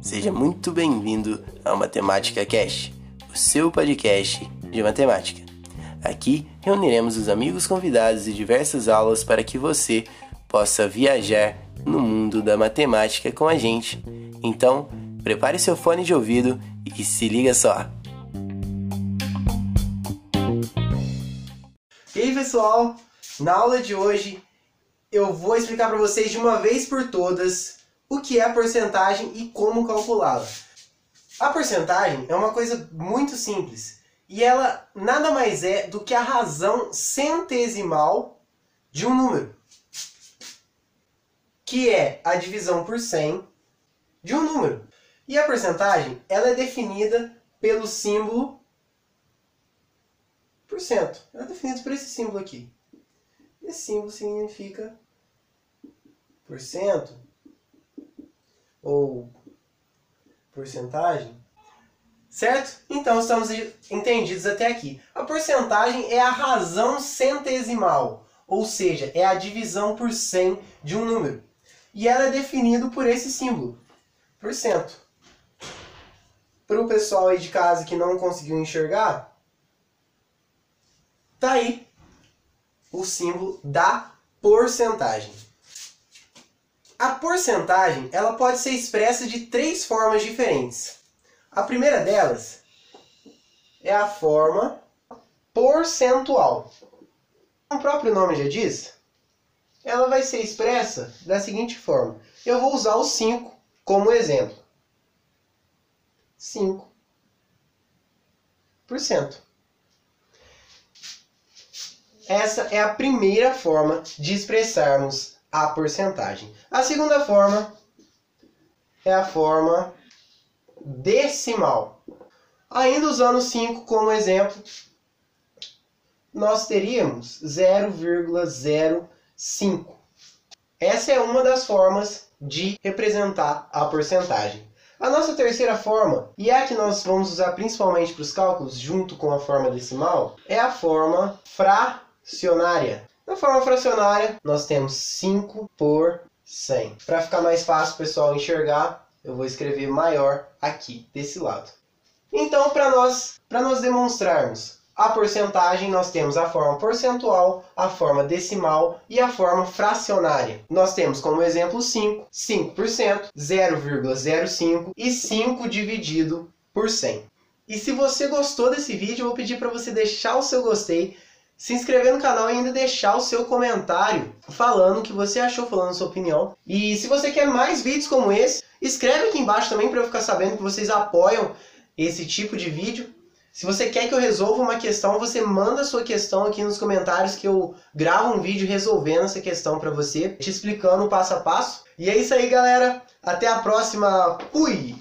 Seja muito bem-vindo ao Matemática Cast, o seu podcast de matemática. Aqui reuniremos os amigos convidados e diversas aulas para que você possa viajar no mundo da matemática com a gente. Então, prepare seu fone de ouvido e se liga só. E aí, pessoal? Na aula de hoje eu vou explicar para vocês de uma vez por todas o que é a porcentagem e como calculá-la. A porcentagem é uma coisa muito simples e ela nada mais é do que a razão centesimal de um número, que é a divisão por 100 de um número. E a porcentagem ela é definida pelo símbolo por cento. Ela é definida por esse símbolo aqui. Esse símbolo significa ou porcentagem Certo? Então estamos entendidos até aqui. A porcentagem é a razão centesimal, ou seja, é a divisão por 100 de um número. E ela é definida por esse símbolo, por cento. Para o pessoal aí de casa que não conseguiu enxergar, tá aí o símbolo da porcentagem. A porcentagem ela pode ser expressa de três formas diferentes. A primeira delas é a forma percentual. O próprio nome já diz, ela vai ser expressa da seguinte forma. Eu vou usar o 5 como exemplo. 5%. Essa é a primeira forma de expressarmos a porcentagem. A segunda forma é a forma decimal. Ainda usando 5 como exemplo, nós teríamos 0,05. Essa é uma das formas de representar a porcentagem. A nossa terceira forma, e é a que nós vamos usar principalmente para os cálculos, junto com a forma decimal, é a forma fracionária. Na forma fracionária, nós temos 5 por 100. Para ficar mais fácil pessoal enxergar, eu vou escrever maior aqui desse lado. Então, para nós, nós demonstrarmos a porcentagem, nós temos a forma percentual, a forma decimal e a forma fracionária. Nós temos como exemplo 5, 5%, 0,05 e 5 dividido por 100. E se você gostou desse vídeo, eu vou pedir para você deixar o seu gostei, se inscrever no canal e ainda deixar o seu comentário falando o que você achou, falando a sua opinião. E se você quer mais vídeos como esse, escreve aqui embaixo também para eu ficar sabendo que vocês apoiam esse tipo de vídeo. Se você quer que eu resolva uma questão, você manda a sua questão aqui nos comentários que eu gravo um vídeo resolvendo essa questão para você, te explicando passo a passo. E é isso aí, galera. Até a próxima. Fui!